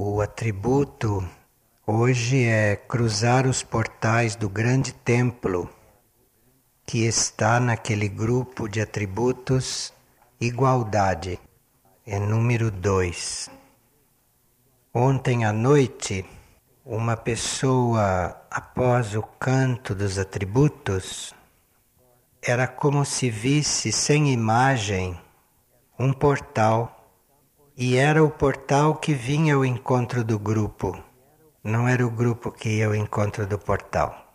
O atributo hoje é cruzar os portais do grande templo que está naquele grupo de atributos igualdade. É número dois. Ontem à noite, uma pessoa, após o canto dos atributos, era como se visse sem imagem um portal, e era o portal que vinha ao encontro do grupo, não era o grupo que ia ao encontro do portal.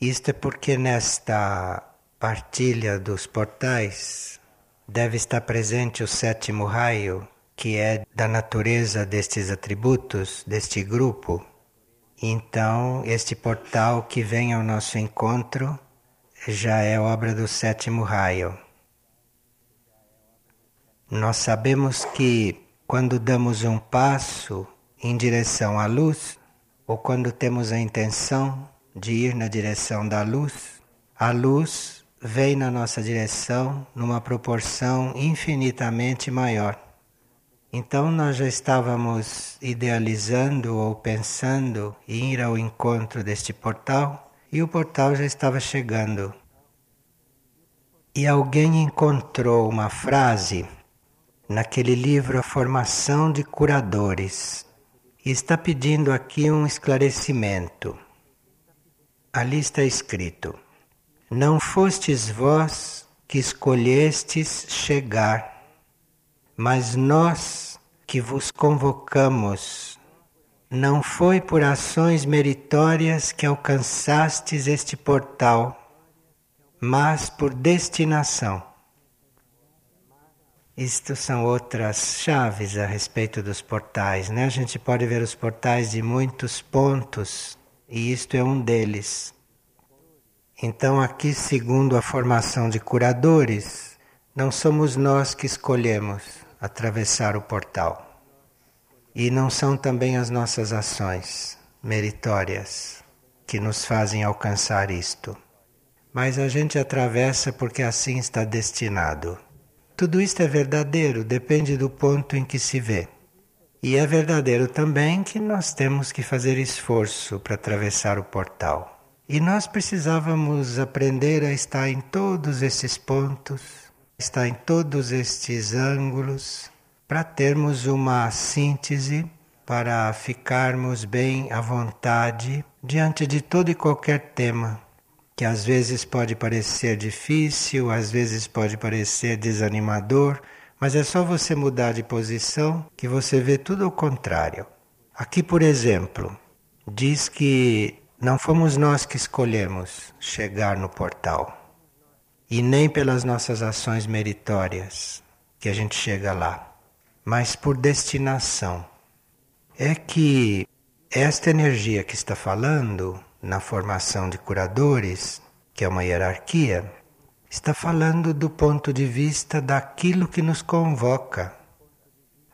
Isto é porque nesta partilha dos portais deve estar presente o sétimo raio, que é da natureza destes atributos, deste grupo. Então, este portal que vem ao nosso encontro já é obra do sétimo raio. Nós sabemos que quando damos um passo em direção à luz, ou quando temos a intenção de ir na direção da luz, a luz vem na nossa direção numa proporção infinitamente maior. Então nós já estávamos idealizando ou pensando em ir ao encontro deste portal e o portal já estava chegando. E alguém encontrou uma frase naquele livro A Formação de Curadores e está pedindo aqui um esclarecimento. Ali está escrito: Não fostes vós que escolhestes chegar, mas nós que vos convocamos não foi por ações meritórias que alcançastes este portal, mas por destinação. Isto são outras chaves a respeito dos portais, né? A gente pode ver os portais de muitos pontos e isto é um deles. Então, aqui, segundo a formação de curadores, não somos nós que escolhemos atravessar o portal. E não são também as nossas ações meritórias que nos fazem alcançar isto. Mas a gente atravessa porque assim está destinado. Tudo isto é verdadeiro, depende do ponto em que se vê. E é verdadeiro também que nós temos que fazer esforço para atravessar o portal. E nós precisávamos aprender a estar em todos esses pontos, estar em todos estes ângulos, para termos uma síntese, para ficarmos bem à vontade diante de todo e qualquer tema, que às vezes pode parecer difícil, às vezes pode parecer desanimador, mas é só você mudar de posição que você vê tudo ao contrário. Aqui, por exemplo, diz que não fomos nós que escolhemos chegar no portal, e nem pelas nossas ações meritórias que a gente chega lá mas por destinação. É que esta energia que está falando na formação de curadores, que é uma hierarquia, está falando do ponto de vista daquilo que nos convoca.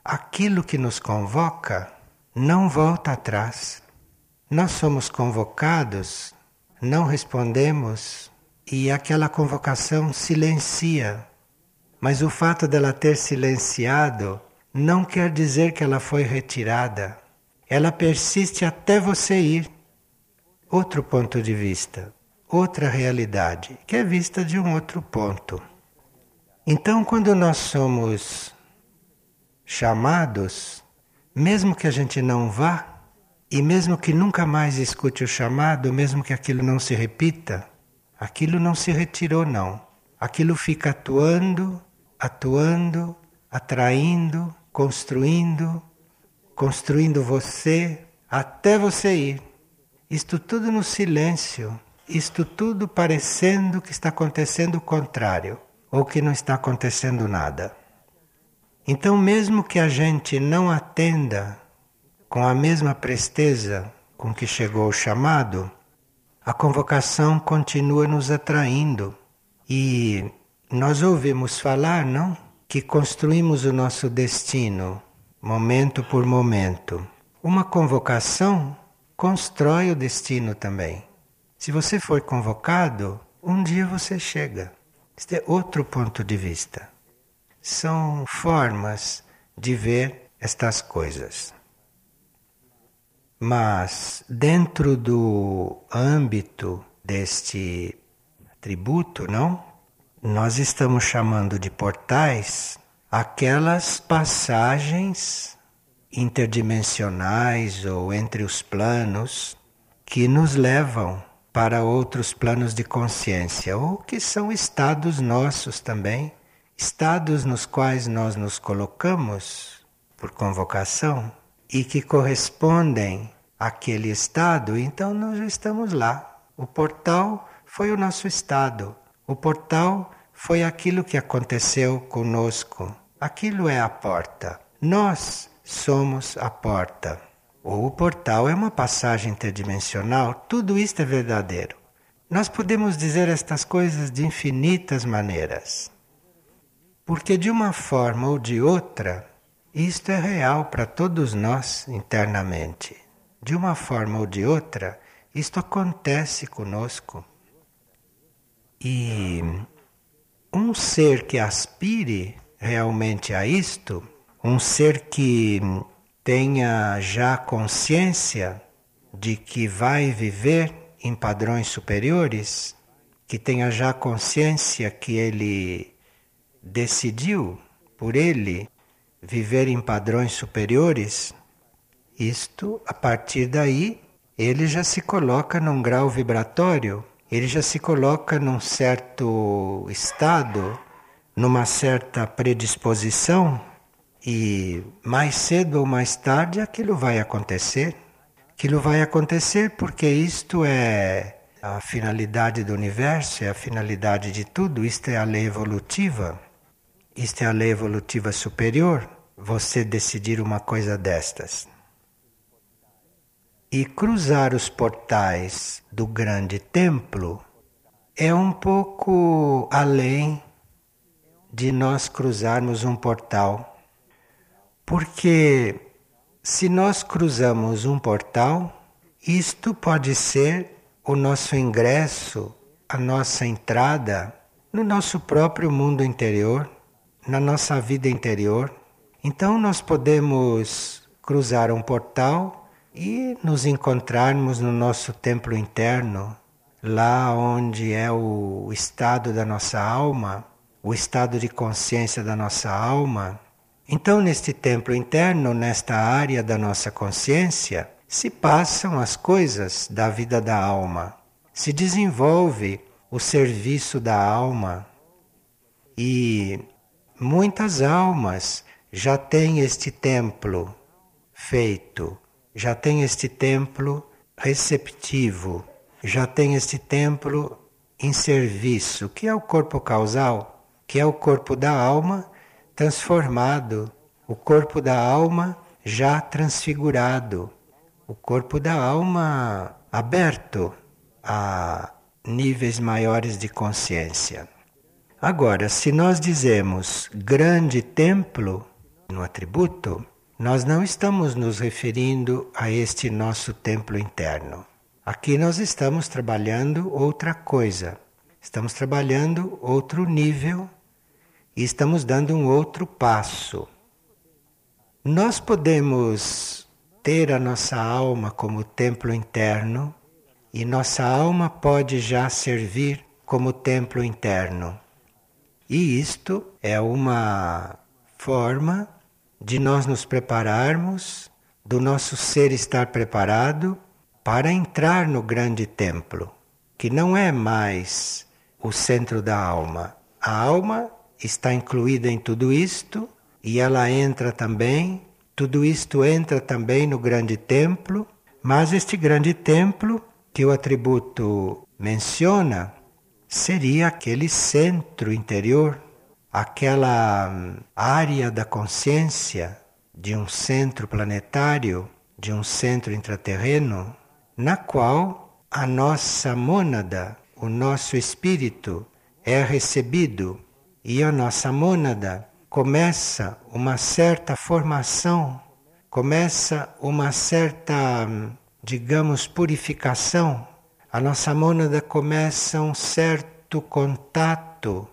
Aquilo que nos convoca não volta atrás. Nós somos convocados, não respondemos e aquela convocação silencia. Mas o fato dela ter silenciado não quer dizer que ela foi retirada. Ela persiste até você ir. Outro ponto de vista, outra realidade, que é vista de um outro ponto. Então, quando nós somos chamados, mesmo que a gente não vá, e mesmo que nunca mais escute o chamado, mesmo que aquilo não se repita, aquilo não se retirou, não. Aquilo fica atuando, atuando, atraindo, construindo, construindo você até você ir. Isto tudo no silêncio, isto tudo parecendo que está acontecendo o contrário, ou que não está acontecendo nada. Então, mesmo que a gente não atenda com a mesma presteza com que chegou o chamado, a convocação continua nos atraindo. E nós ouvimos falar, não? que construímos o nosso destino momento por momento. Uma convocação constrói o destino também. Se você for convocado, um dia você chega. Este é outro ponto de vista. São formas de ver estas coisas. Mas dentro do âmbito deste atributo, não? Nós estamos chamando de portais aquelas passagens interdimensionais ou entre os planos que nos levam para outros planos de consciência, ou que são estados nossos também, estados nos quais nós nos colocamos por convocação e que correspondem àquele estado, então nós estamos lá. O portal foi o nosso estado. O portal foi aquilo que aconteceu conosco. Aquilo é a porta. Nós somos a porta. Ou o portal é uma passagem interdimensional, tudo isto é verdadeiro. Nós podemos dizer estas coisas de infinitas maneiras. Porque de uma forma ou de outra, isto é real para todos nós internamente. De uma forma ou de outra, isto acontece conosco. E um ser que aspire realmente a isto, um ser que tenha já consciência de que vai viver em padrões superiores, que tenha já consciência que ele decidiu por ele viver em padrões superiores, isto a partir daí ele já se coloca num grau vibratório, ele já se coloca num certo estado, numa certa predisposição e mais cedo ou mais tarde aquilo vai acontecer. Aquilo vai acontecer porque isto é a finalidade do universo, é a finalidade de tudo, isto é a lei evolutiva. Isto é a lei evolutiva superior, você decidir uma coisa destas. E cruzar os portais do grande templo é um pouco além de nós cruzarmos um portal porque se nós cruzamos um portal, isto pode ser o nosso ingresso, a nossa entrada no nosso próprio mundo interior, na nossa vida interior. Então nós podemos cruzar um portal e nos encontrarmos no nosso templo interno, lá onde é o estado da nossa alma, o estado de consciência da nossa alma então, neste templo interno, nesta área da nossa consciência, se passam as coisas da vida da alma, se desenvolve o serviço da alma. E muitas almas já têm este templo feito, já têm este templo receptivo, já têm este templo em serviço, que é o corpo causal, que é o corpo da alma transformado, o corpo da alma já transfigurado, o corpo da alma aberto a níveis maiores de consciência. Agora, se nós dizemos grande templo no atributo, nós não estamos nos referindo a este nosso templo interno. Aqui nós estamos trabalhando outra coisa. Estamos trabalhando outro nível e estamos dando um outro passo. Nós podemos ter a nossa alma como templo interno e nossa alma pode já servir como templo interno. E isto é uma forma de nós nos prepararmos, do nosso ser estar preparado para entrar no grande templo, que não é mais o centro da alma. A alma está incluída em tudo isto e ela entra também, tudo isto entra também no grande templo, mas este grande templo que o atributo menciona seria aquele centro interior, aquela hum, área da consciência de um centro planetário, de um centro intraterreno, na qual a nossa mônada, o nosso espírito, é recebido e a nossa mônada começa uma certa formação, começa uma certa, digamos, purificação. A nossa mônada começa um certo contato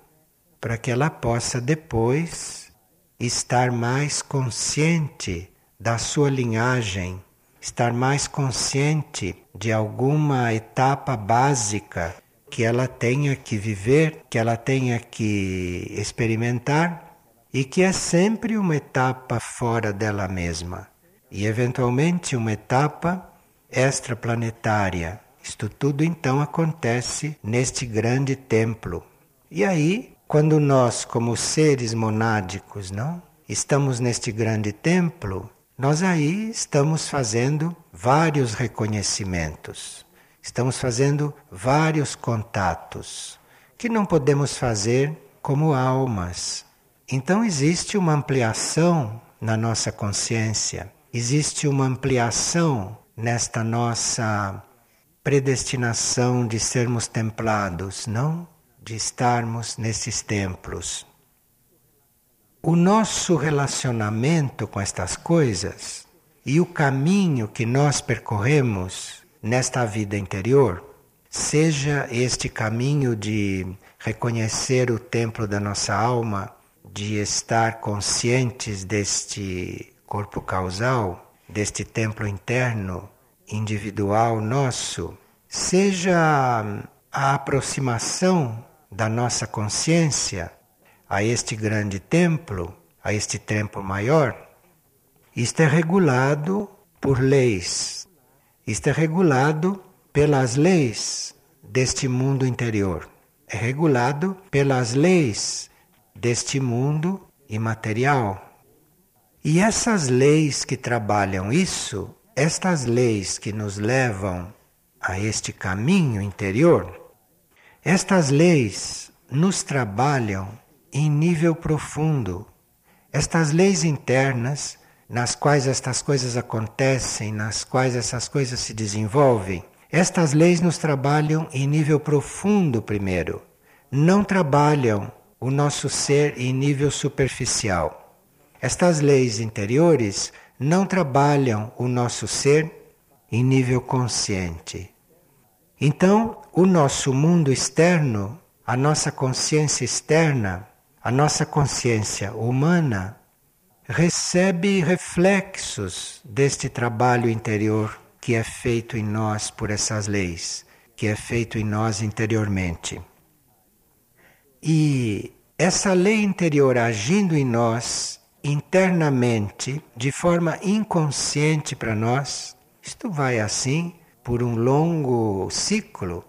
para que ela possa depois estar mais consciente da sua linhagem, estar mais consciente de alguma etapa básica que ela tenha que viver, que ela tenha que experimentar e que é sempre uma etapa fora dela mesma e eventualmente uma etapa extraplanetária. Isto tudo então acontece neste grande templo. E aí, quando nós, como seres monádicos, não, estamos neste grande templo, nós aí estamos fazendo vários reconhecimentos, estamos fazendo vários contatos que não podemos fazer como almas. Então existe uma ampliação na nossa consciência, existe uma ampliação nesta nossa predestinação de sermos templados, não? De estarmos nesses templos. O nosso relacionamento com estas coisas e o caminho que nós percorremos nesta vida interior, seja este caminho de reconhecer o templo da nossa alma, de estar conscientes deste corpo causal, deste templo interno individual nosso, seja a aproximação da nossa consciência a este grande templo, a este templo maior, isto é regulado por leis, isto é regulado pelas leis deste mundo interior, é regulado pelas leis deste mundo imaterial. E essas leis que trabalham isso estas leis que nos levam a este caminho interior, estas leis nos trabalham em nível profundo. Estas leis internas, nas quais estas coisas acontecem, nas quais essas coisas se desenvolvem, estas leis nos trabalham em nível profundo primeiro. Não trabalham o nosso ser em nível superficial. Estas leis interiores não trabalham o nosso ser em nível consciente. Então, o nosso mundo externo, a nossa consciência externa, a nossa consciência humana, recebe reflexos deste trabalho interior que é feito em nós por essas leis, que é feito em nós interiormente. E essa lei interior agindo em nós internamente, de forma inconsciente para nós, isto vai assim por um longo ciclo.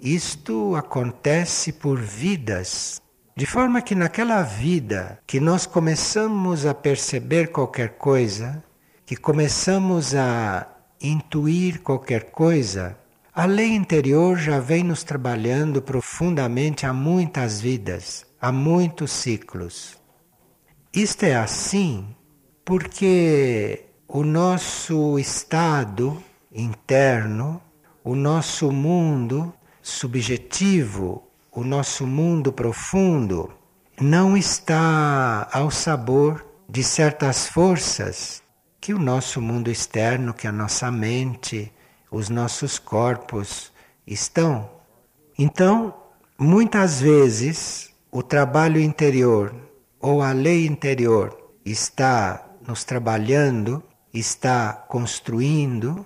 Isto acontece por vidas, de forma que naquela vida que nós começamos a perceber qualquer coisa, que começamos a intuir qualquer coisa, a lei interior já vem nos trabalhando profundamente há muitas vidas, há muitos ciclos. Isto é assim porque o nosso estado interno, o nosso mundo subjetivo, o nosso mundo profundo, não está ao sabor de certas forças que o nosso mundo externo, que a nossa mente, os nossos corpos estão. Então, muitas vezes, o trabalho interior ou a lei interior está nos trabalhando, está construindo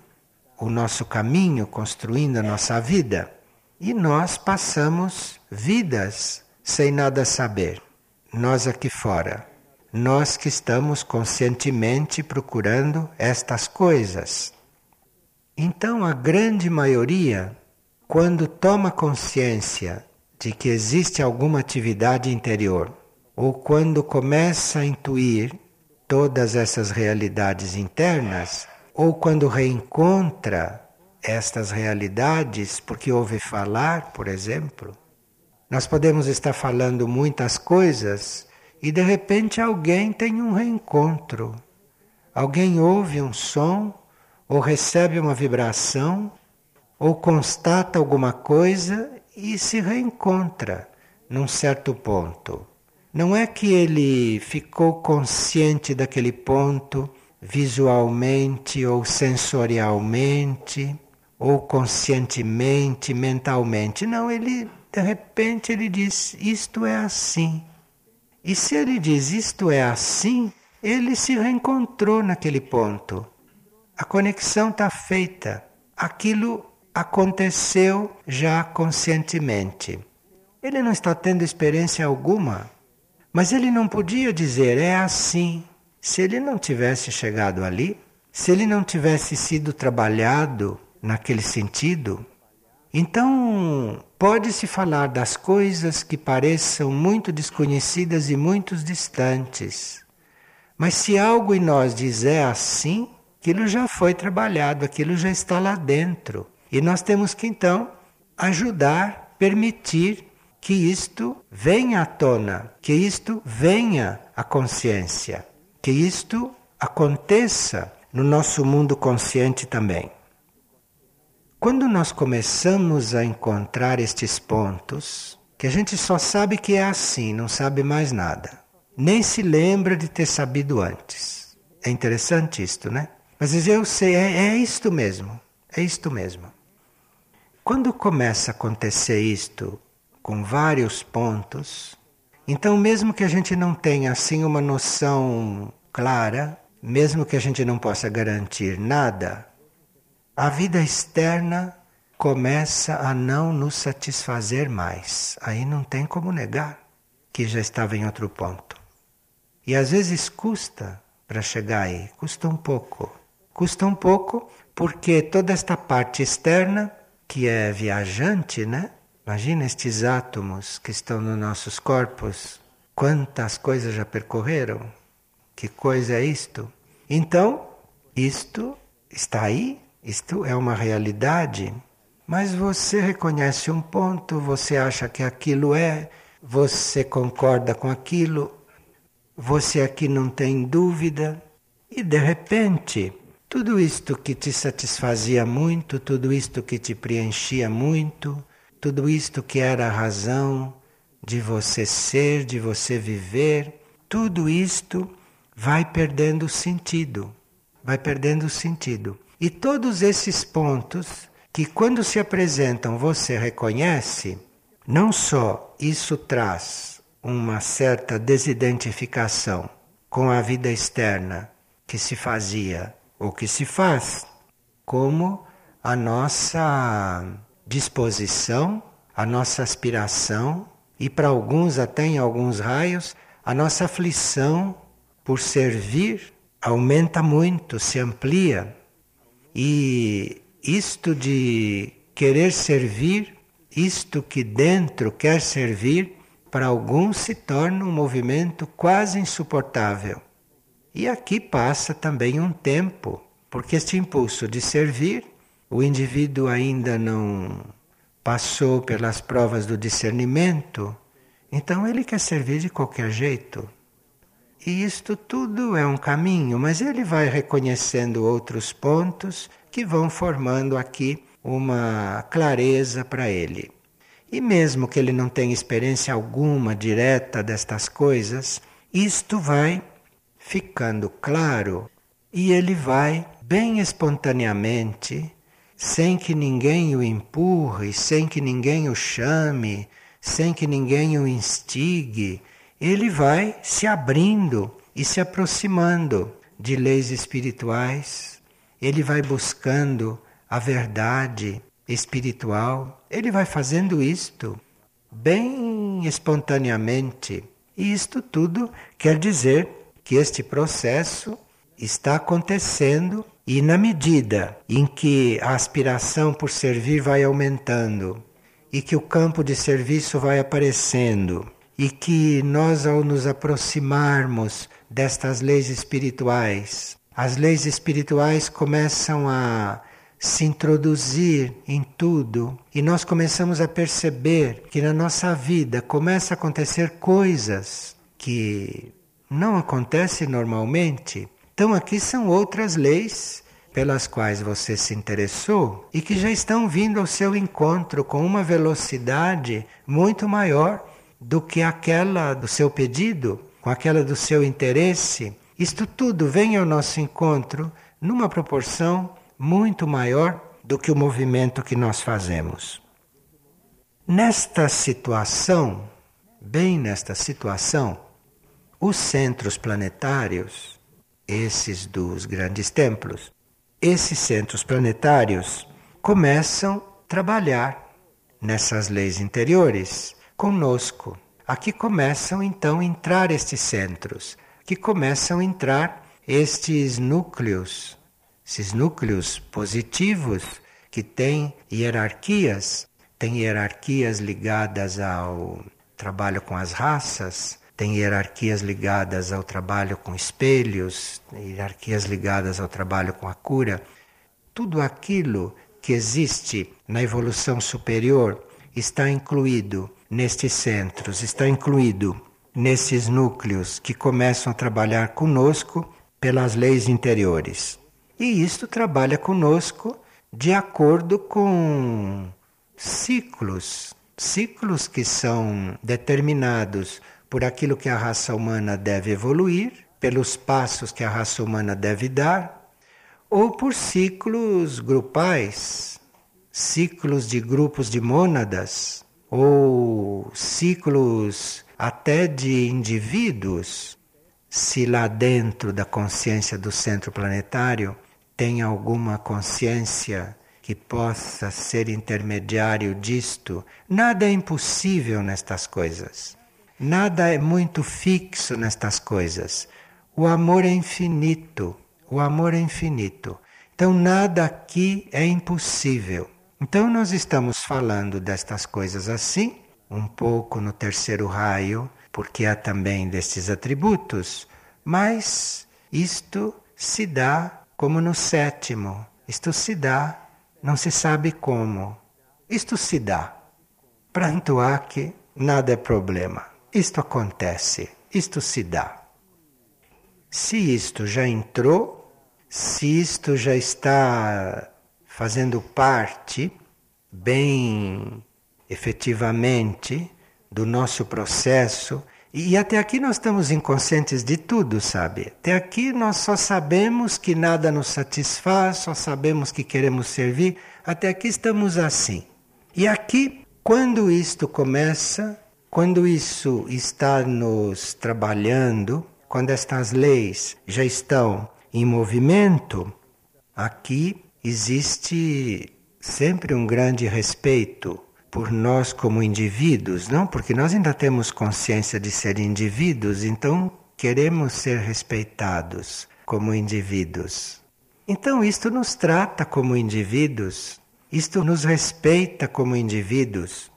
o nosso caminho, construindo a nossa vida, e nós passamos vidas sem nada saber. Nós aqui fora, nós que estamos conscientemente procurando estas coisas. Então, a grande maioria, quando toma consciência de que existe alguma atividade interior ou quando começa a intuir todas essas realidades internas, ou quando reencontra estas realidades porque ouve falar, por exemplo. Nós podemos estar falando muitas coisas e de repente alguém tem um reencontro. Alguém ouve um som ou recebe uma vibração ou constata alguma coisa e se reencontra num certo ponto. Não é que ele ficou consciente daquele ponto visualmente ou sensorialmente ou conscientemente, mentalmente. Não, ele de repente ele diz: "Isto é assim". E se ele diz isto é assim, ele se reencontrou naquele ponto. A conexão está feita. Aquilo aconteceu já conscientemente. Ele não está tendo experiência alguma, mas ele não podia dizer é assim. Se ele não tivesse chegado ali, se ele não tivesse sido trabalhado naquele sentido, então pode-se falar das coisas que pareçam muito desconhecidas e muito distantes. Mas se algo em nós diz é assim, aquilo já foi trabalhado, aquilo já está lá dentro. E nós temos que então ajudar, permitir que isto venha à tona, que isto venha à consciência, que isto aconteça no nosso mundo consciente também. Quando nós começamos a encontrar estes pontos, que a gente só sabe que é assim, não sabe mais nada, nem se lembra de ter sabido antes. É interessante isto, né? Mas eu sei, é, é isto mesmo, é isto mesmo. Quando começa a acontecer isto com vários pontos, então mesmo que a gente não tenha assim uma noção clara, mesmo que a gente não possa garantir nada, a vida externa começa a não nos satisfazer mais. Aí não tem como negar que já estava em outro ponto. E às vezes custa para chegar aí, custa um pouco. Custa um pouco porque toda esta parte externa, que é viajante, né? Imagina estes átomos que estão nos nossos corpos, quantas coisas já percorreram. Que coisa é isto? Então, isto está aí, isto é uma realidade, mas você reconhece um ponto, você acha que aquilo é, você concorda com aquilo, você aqui não tem dúvida, e de repente, tudo isto que te satisfazia muito, tudo isto que te preenchia muito, tudo isto que era a razão de você ser, de você viver, tudo isto vai perdendo sentido, vai perdendo sentido. E todos esses pontos que quando se apresentam você reconhece, não só isso traz uma certa desidentificação com a vida externa que se fazia ou que se faz, como a nossa disposição, a nossa aspiração e para alguns até em alguns raios a nossa aflição por servir aumenta muito, se amplia. E isto de querer servir, isto que dentro quer servir, para alguns se torna um movimento quase insuportável. E aqui passa também um tempo, porque este impulso de servir o indivíduo ainda não passou pelas provas do discernimento, então ele quer servir de qualquer jeito. E isto tudo é um caminho, mas ele vai reconhecendo outros pontos que vão formando aqui uma clareza para ele. E mesmo que ele não tenha experiência alguma direta destas coisas, isto vai ficando claro e ele vai bem espontaneamente sem que ninguém o empurre, sem que ninguém o chame, sem que ninguém o instigue, ele vai se abrindo e se aproximando de leis espirituais, ele vai buscando a verdade espiritual, ele vai fazendo isto bem espontaneamente. E isto tudo quer dizer que este processo está acontecendo e na medida em que a aspiração por servir vai aumentando e que o campo de serviço vai aparecendo e que nós, ao nos aproximarmos destas leis espirituais, as leis espirituais começam a se introduzir em tudo e nós começamos a perceber que na nossa vida começa a acontecer coisas que não acontecem normalmente. Então, aqui são outras leis pelas quais você se interessou e que já estão vindo ao seu encontro com uma velocidade muito maior do que aquela do seu pedido, com aquela do seu interesse. Isto tudo vem ao nosso encontro numa proporção muito maior do que o movimento que nós fazemos. Nesta situação, bem nesta situação, os centros planetários esses dos grandes templos, esses centros planetários começam a trabalhar nessas leis interiores conosco. Aqui começam então a entrar estes centros, que começam a entrar estes núcleos, esses núcleos positivos que têm hierarquias, têm hierarquias ligadas ao trabalho com as raças, tem hierarquias ligadas ao trabalho com espelhos, hierarquias ligadas ao trabalho com a cura. Tudo aquilo que existe na evolução superior está incluído nestes centros, está incluído nesses núcleos que começam a trabalhar conosco pelas leis interiores. E isto trabalha conosco de acordo com ciclos, ciclos que são determinados por aquilo que a raça humana deve evoluir, pelos passos que a raça humana deve dar, ou por ciclos grupais, ciclos de grupos de mônadas, ou ciclos até de indivíduos, se lá dentro da consciência do centro planetário tem alguma consciência que possa ser intermediário disto, nada é impossível nestas coisas. Nada é muito fixo nestas coisas. O amor é infinito. O amor é infinito. Então nada aqui é impossível. Então nós estamos falando destas coisas assim, um pouco no terceiro raio, porque há também destes atributos, mas isto se dá como no sétimo. Isto se dá, não se sabe como. Isto se dá. Pranto há que nada é problema. Isto acontece, isto se dá. Se isto já entrou, se isto já está fazendo parte, bem efetivamente, do nosso processo, e até aqui nós estamos inconscientes de tudo, sabe? Até aqui nós só sabemos que nada nos satisfaz, só sabemos que queremos servir, até aqui estamos assim. E aqui, quando isto começa quando isso está nos trabalhando, quando estas leis já estão em movimento, aqui existe sempre um grande respeito por nós como indivíduos, não? Porque nós ainda temos consciência de ser indivíduos, então queremos ser respeitados como indivíduos. Então isto nos trata como indivíduos, isto nos respeita como indivíduos.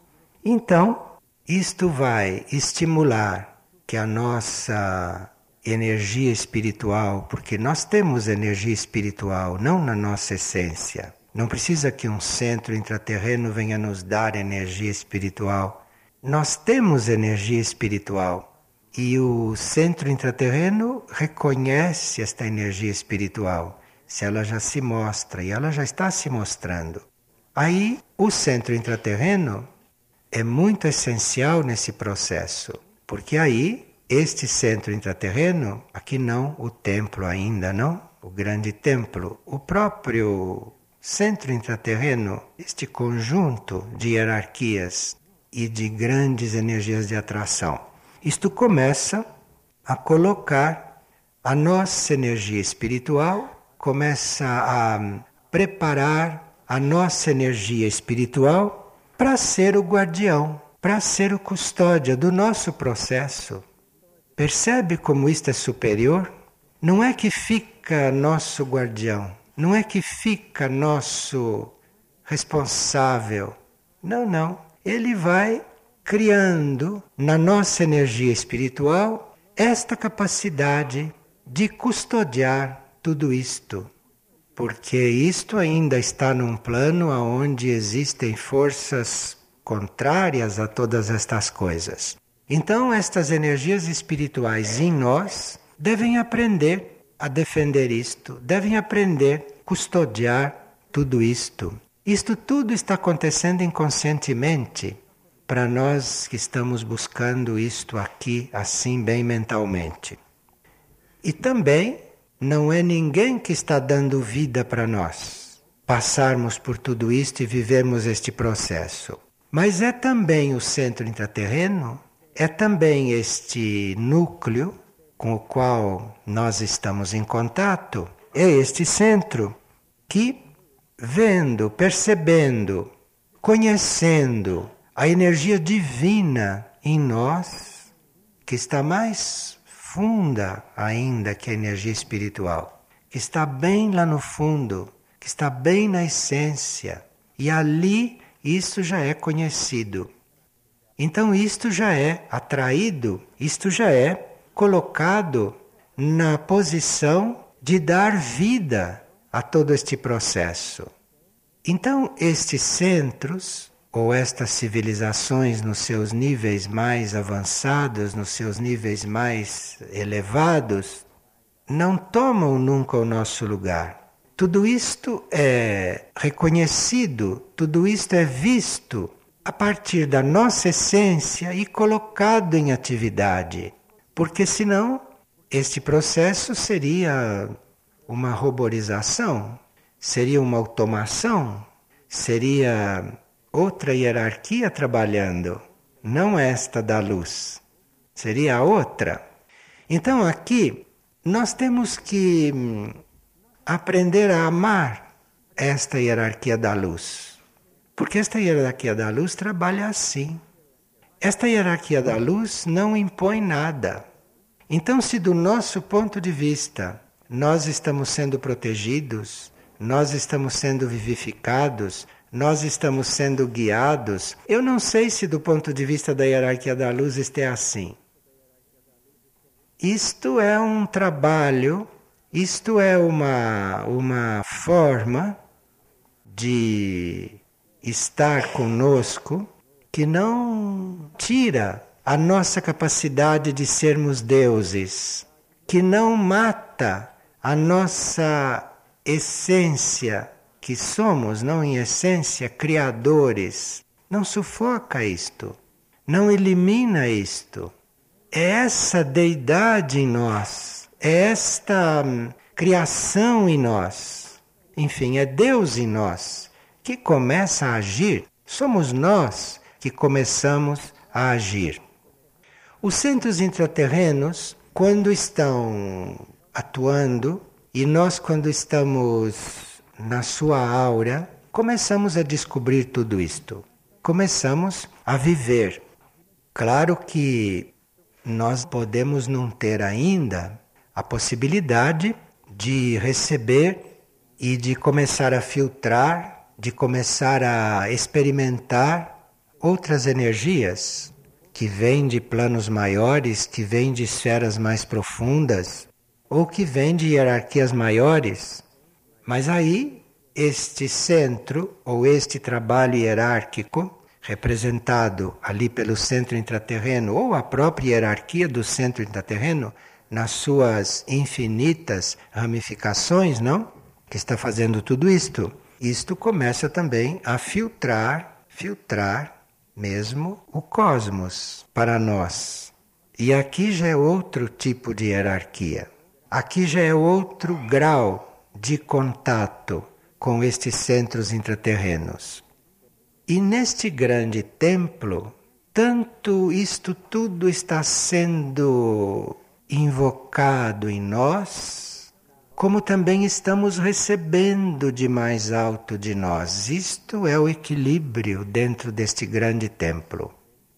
Então, isto vai estimular que a nossa energia espiritual, porque nós temos energia espiritual, não na nossa essência. Não precisa que um centro intraterreno venha nos dar energia espiritual. Nós temos energia espiritual e o centro intraterreno reconhece esta energia espiritual, se ela já se mostra e ela já está se mostrando. Aí o centro intraterreno é muito essencial nesse processo, porque aí este centro intraterreno, aqui não o templo ainda, não, o grande templo, o próprio centro intraterreno, este conjunto de hierarquias e de grandes energias de atração. Isto começa a colocar a nossa energia espiritual, começa a preparar a nossa energia espiritual para ser o guardião, para ser o custódia do nosso processo. Percebe como isto é superior? Não é que fica nosso guardião, não é que fica nosso responsável. Não, não. Ele vai criando na nossa energia espiritual esta capacidade de custodiar tudo isto porque isto ainda está num plano onde existem forças contrárias a todas estas coisas. Então, estas energias espirituais em nós devem aprender a defender isto, devem aprender a custodiar tudo isto. Isto tudo está acontecendo inconscientemente para nós que estamos buscando isto aqui, assim, bem mentalmente. E também não é ninguém que está dando vida para nós passarmos por tudo isto e vivermos este processo. Mas é também o centro intraterreno, é também este núcleo com o qual nós estamos em contato, é este centro que, vendo, percebendo, conhecendo a energia divina em nós, que está mais funda ainda que a energia espiritual, que está bem lá no fundo, que está bem na essência, e ali isso já é conhecido. Então isto já é atraído, isto já é colocado na posição de dar vida a todo este processo. Então, estes centros, ou estas civilizações nos seus níveis mais avançados, nos seus níveis mais elevados, não tomam nunca o nosso lugar. Tudo isto é reconhecido, tudo isto é visto a partir da nossa essência e colocado em atividade. Porque senão este processo seria uma roborização, seria uma automação, seria outra hierarquia trabalhando, não esta da luz, seria outra. Então aqui nós temos que hum, aprender a amar esta hierarquia da luz. Porque esta hierarquia da luz trabalha assim. Esta hierarquia da luz não impõe nada. Então, se do nosso ponto de vista nós estamos sendo protegidos, nós estamos sendo vivificados, nós estamos sendo guiados, eu não sei se do ponto de vista da hierarquia da luz isto é assim. Isto é um trabalho, isto é uma, uma forma de estar conosco que não tira a nossa capacidade de sermos deuses, que não mata a nossa essência, que somos, não em essência, criadores. Não sufoca isto, não elimina isto. É essa deidade em nós, é esta hum, criação em nós, enfim, é Deus em nós que começa a agir. Somos nós que começamos a agir. Os centros intraterrenos, quando estão atuando, e nós, quando estamos na sua aura, começamos a descobrir tudo isto. Começamos a viver. Claro que nós podemos não ter ainda a possibilidade de receber e de começar a filtrar, de começar a experimentar outras energias que vêm de planos maiores, que vêm de esferas mais profundas, ou que vêm de hierarquias maiores. Mas aí, este centro, ou este trabalho hierárquico, representado ali pelo centro intraterreno, ou a própria hierarquia do centro intraterreno, nas suas infinitas ramificações, não? Que está fazendo tudo isto. Isto começa também a filtrar, filtrar mesmo o cosmos para nós. E aqui já é outro tipo de hierarquia. Aqui já é outro grau de contato com estes centros intraterrenos. E neste grande templo, tanto isto tudo está sendo invocado em nós, como também estamos recebendo de mais alto de nós. Isto é o equilíbrio dentro deste grande templo,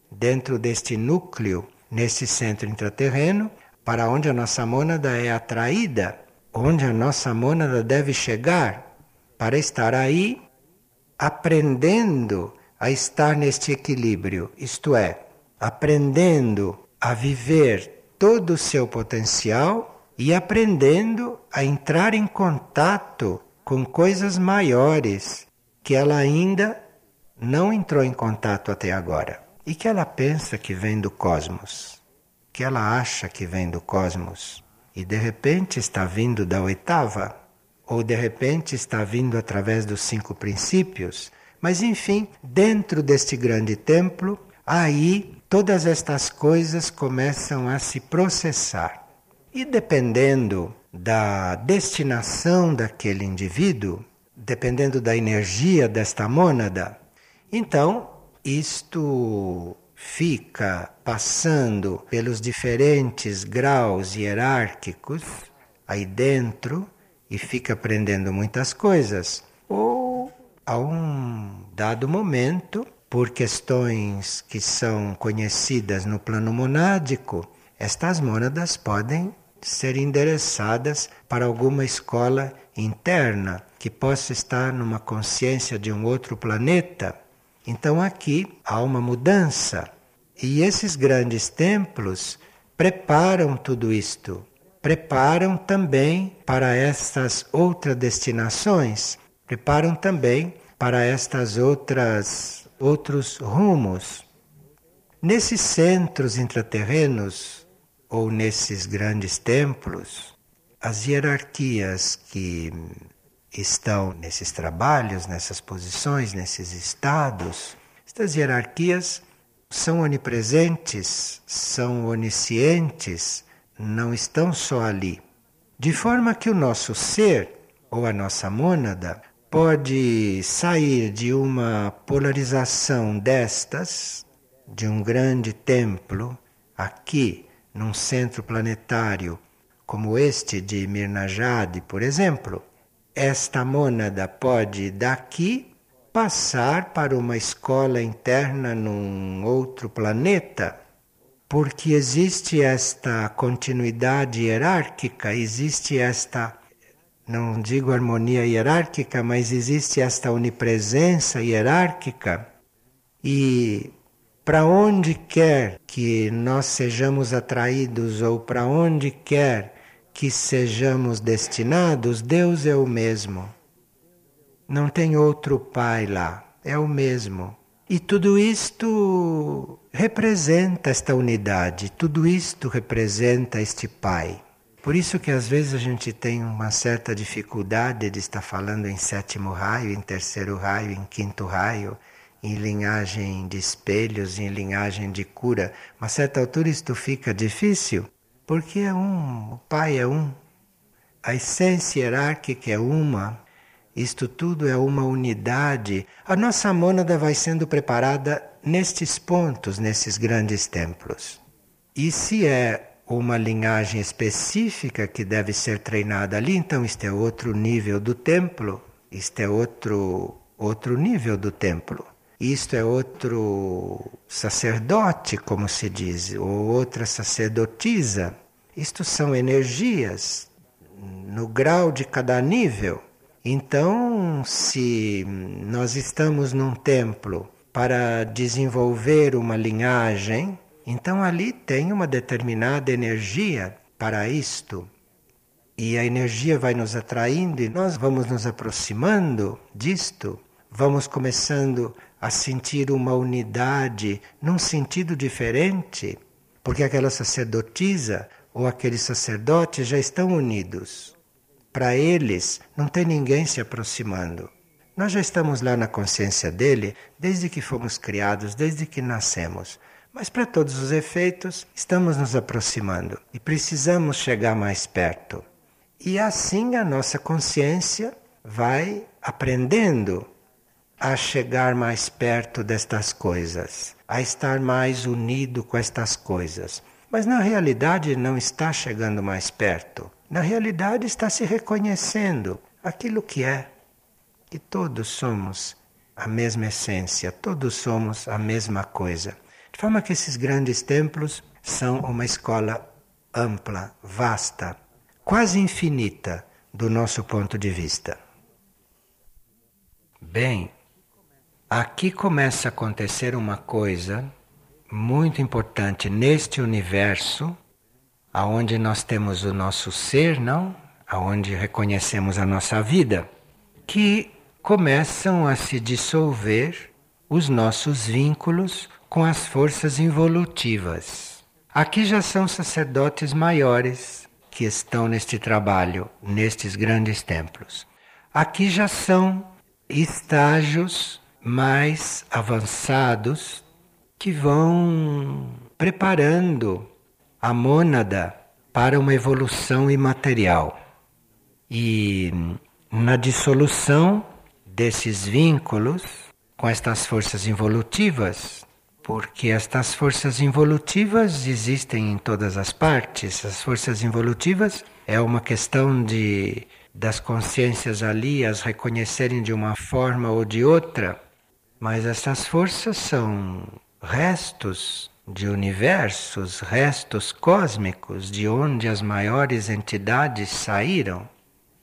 dentro deste núcleo, nesse centro intraterreno, para onde a nossa mônada é atraída, onde a nossa mônada deve chegar, para estar aí aprendendo a estar neste equilíbrio, isto é, aprendendo a viver todo o seu potencial e aprendendo a entrar em contato com coisas maiores que ela ainda não entrou em contato até agora e que ela pensa que vem do cosmos, que ela acha que vem do cosmos e de repente está vindo da oitava ou de repente está vindo através dos cinco princípios, mas enfim, dentro deste grande templo, aí todas estas coisas começam a se processar. E dependendo da destinação daquele indivíduo, dependendo da energia desta mônada, então isto fica passando pelos diferentes graus hierárquicos aí dentro e fica aprendendo muitas coisas, ou a um dado momento, por questões que são conhecidas no plano monádico, estas mônadas podem ser endereçadas para alguma escola interna que possa estar numa consciência de um outro planeta. Então aqui há uma mudança. E esses grandes templos preparam tudo isto. Preparam também para estas outras destinações, preparam também para estas outras outros rumos. Nesses centros intraterrenos ou nesses grandes templos, as hierarquias que estão nesses trabalhos, nessas posições, nesses estados, estas hierarquias são onipresentes, são oniscientes, não estão só ali. De forma que o nosso ser, ou a nossa mônada, pode sair de uma polarização destas, de um grande templo, aqui, num centro planetário, como este de Mirnajade, por exemplo, esta mônada pode daqui passar para uma escola interna num outro planeta, porque existe esta continuidade hierárquica, existe esta, não digo harmonia hierárquica, mas existe esta onipresença hierárquica. E para onde quer que nós sejamos atraídos ou para onde quer que sejamos destinados, Deus é o mesmo. Não tem outro pai lá, é o mesmo. E tudo isto representa esta unidade, tudo isto representa este pai. Por isso que às vezes a gente tem uma certa dificuldade de estar falando em sétimo raio, em terceiro raio, em quinto raio, em linhagem de espelhos, em linhagem de cura. A certa altura isto fica difícil, porque é um, o pai é um, a essência hierárquica é uma, isto tudo é uma unidade. A nossa mônada vai sendo preparada nestes pontos, nesses grandes templos. E se é uma linhagem específica que deve ser treinada ali, então isto é outro nível do templo, isto é outro outro nível do templo. Isto é outro sacerdote, como se diz, ou outra sacerdotisa. Isto são energias no grau de cada nível. Então, se nós estamos num templo para desenvolver uma linhagem, então ali tem uma determinada energia para isto. E a energia vai nos atraindo e nós vamos nos aproximando disto, vamos começando a sentir uma unidade num sentido diferente, porque aquela sacerdotisa ou aquele sacerdote já estão unidos. Para eles, não tem ninguém se aproximando. Nós já estamos lá na consciência dele desde que fomos criados, desde que nascemos. Mas para todos os efeitos, estamos nos aproximando e precisamos chegar mais perto. E assim a nossa consciência vai aprendendo a chegar mais perto destas coisas, a estar mais unido com estas coisas. Mas na realidade não está chegando mais perto. Na realidade, está se reconhecendo aquilo que é. Que todos somos a mesma essência, todos somos a mesma coisa. De forma que esses grandes templos são uma escola ampla, vasta, quase infinita do nosso ponto de vista. Bem, aqui começa a acontecer uma coisa muito importante neste universo aonde nós temos o nosso ser, não? Aonde reconhecemos a nossa vida, que começam a se dissolver os nossos vínculos com as forças involutivas. Aqui já são sacerdotes maiores que estão neste trabalho, nestes grandes templos. Aqui já são estágios mais avançados que vão preparando a mônada para uma evolução imaterial. E na dissolução desses vínculos com estas forças involutivas, porque estas forças involutivas existem em todas as partes, as forças involutivas é uma questão de das consciências ali as reconhecerem de uma forma ou de outra, mas essas forças são restos de universos, restos cósmicos de onde as maiores entidades saíram.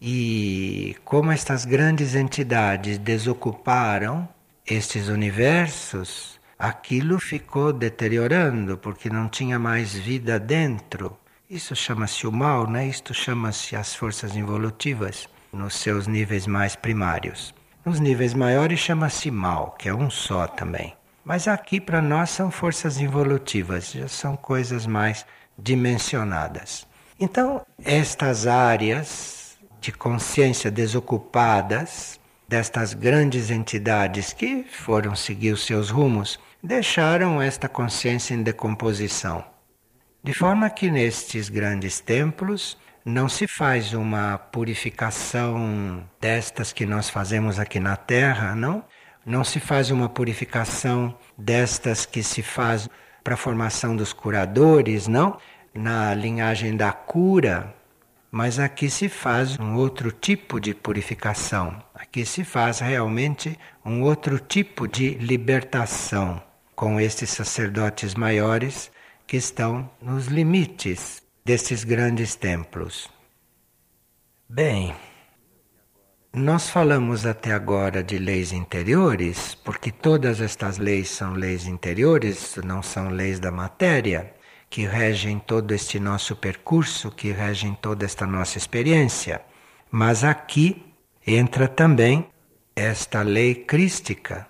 E como estas grandes entidades desocuparam estes universos, aquilo ficou deteriorando porque não tinha mais vida dentro. Isso chama-se o mal, né? Isto chama-se as forças involutivas nos seus níveis mais primários. Nos níveis maiores chama-se mal, que é um só também. Mas aqui para nós são forças involutivas, já são coisas mais dimensionadas. Então, estas áreas de consciência desocupadas destas grandes entidades que foram seguir os seus rumos, deixaram esta consciência em decomposição. De forma que nestes grandes templos não se faz uma purificação destas que nós fazemos aqui na Terra, não? Não se faz uma purificação destas que se faz para a formação dos curadores, não? Na linhagem da cura, mas aqui se faz um outro tipo de purificação. Aqui se faz realmente um outro tipo de libertação com estes sacerdotes maiores que estão nos limites destes grandes templos. Bem, nós falamos até agora de leis interiores, porque todas estas leis são leis interiores, não são leis da matéria, que regem todo este nosso percurso, que regem toda esta nossa experiência. Mas aqui entra também esta lei crística,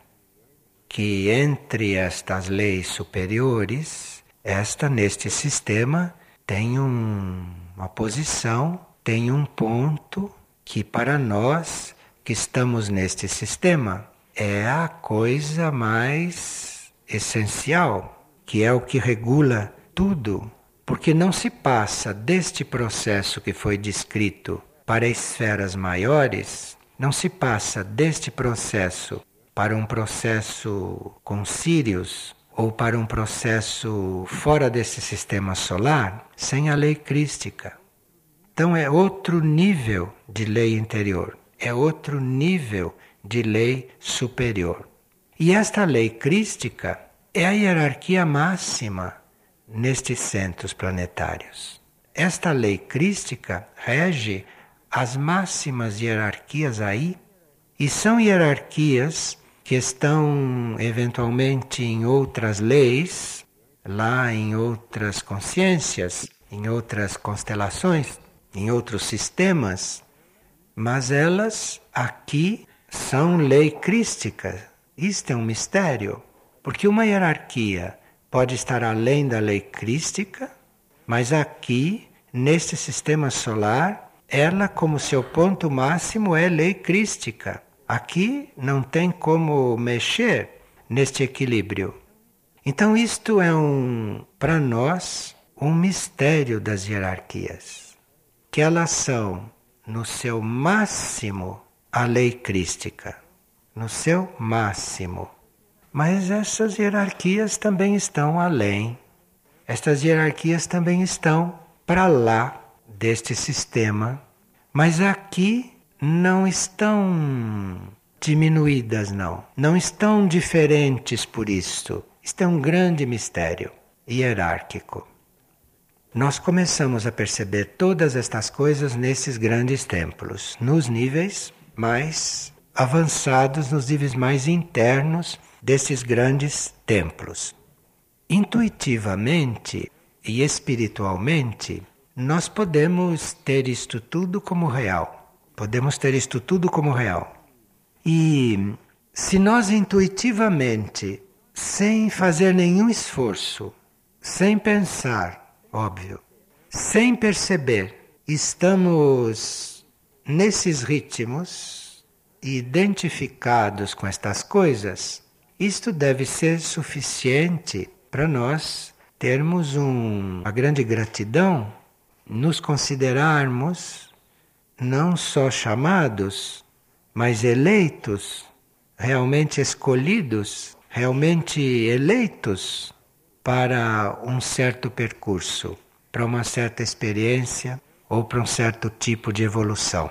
que entre estas leis superiores esta, neste sistema, tem um, uma posição, tem um ponto que, para nós que estamos neste sistema, é a coisa mais essencial, que é o que regula tudo. Porque não se passa deste processo que foi descrito para esferas maiores, não se passa deste processo para um processo com Sírios ou para um processo fora desse sistema solar sem a lei crística. Então é outro nível de lei interior, é outro nível de lei superior. E esta lei crística é a hierarquia máxima nestes centros planetários. Esta lei crística rege as máximas hierarquias aí, e são hierarquias que estão eventualmente em outras leis, lá em outras consciências, em outras constelações, em outros sistemas, mas elas aqui são lei crística. Isto é um mistério, porque uma hierarquia pode estar além da lei crística, mas aqui, neste sistema solar, ela, como seu ponto máximo, é lei crística. Aqui não tem como mexer neste equilíbrio. Então, isto é um, para nós, um mistério das hierarquias, que elas são, no seu máximo, a lei crística, no seu máximo. Mas essas hierarquias também estão além. Estas hierarquias também estão para lá deste sistema. Mas aqui não estão diminuídas, não. Não estão diferentes por isto. Isto é um grande mistério hierárquico. Nós começamos a perceber todas estas coisas nesses grandes templos, nos níveis mais avançados, nos níveis mais internos desses grandes templos. Intuitivamente e espiritualmente, nós podemos ter isto tudo como real Podemos ter isto tudo como real. E se nós intuitivamente, sem fazer nenhum esforço, sem pensar, óbvio, sem perceber, estamos nesses ritmos identificados com estas coisas, isto deve ser suficiente para nós termos um, uma grande gratidão, nos considerarmos não só chamados, mas eleitos, realmente escolhidos, realmente eleitos para um certo percurso, para uma certa experiência ou para um certo tipo de evolução.